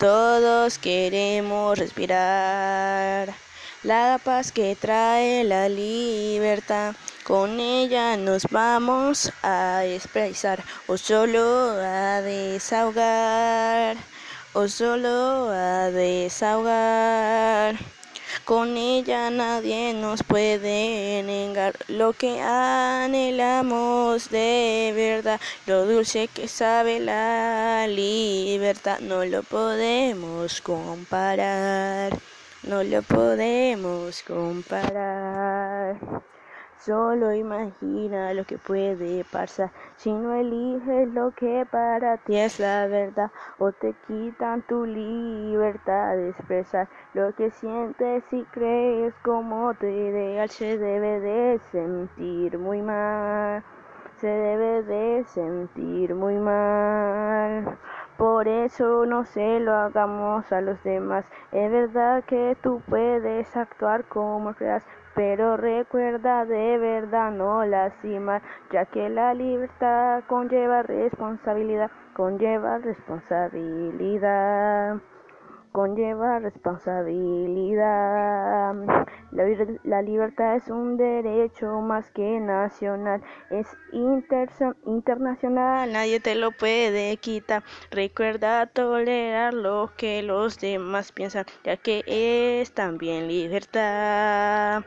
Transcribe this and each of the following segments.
Todos queremos respirar la paz que trae la libertad. Con ella nos vamos a expresar o solo a desahogar o solo a desahogar. Con ella nadie nos puede negar lo que anhelamos de verdad, lo dulce que sabe la libertad, no lo podemos comparar, no lo podemos comparar. Solo imagina lo que puede pasar si no eliges lo que para ti es la verdad o te quitan tu libertad de expresar lo que sientes y crees como tu ideal se debe de sentir muy mal, se debe de sentir muy mal. Por eso no se lo hagamos a los demás. Es verdad que tú puedes actuar como creas, pero recuerda de verdad no lastimar, ya que la libertad conlleva responsabilidad, conlleva responsabilidad conlleva responsabilidad. La, libertad es un derecho más que nacional, es internacional, nadie te lo puede quitar. Recuerda tolerar lo que los demás piensan, ya que es también libertad,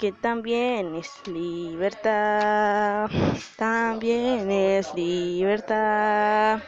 que también es libertad, también es libertad.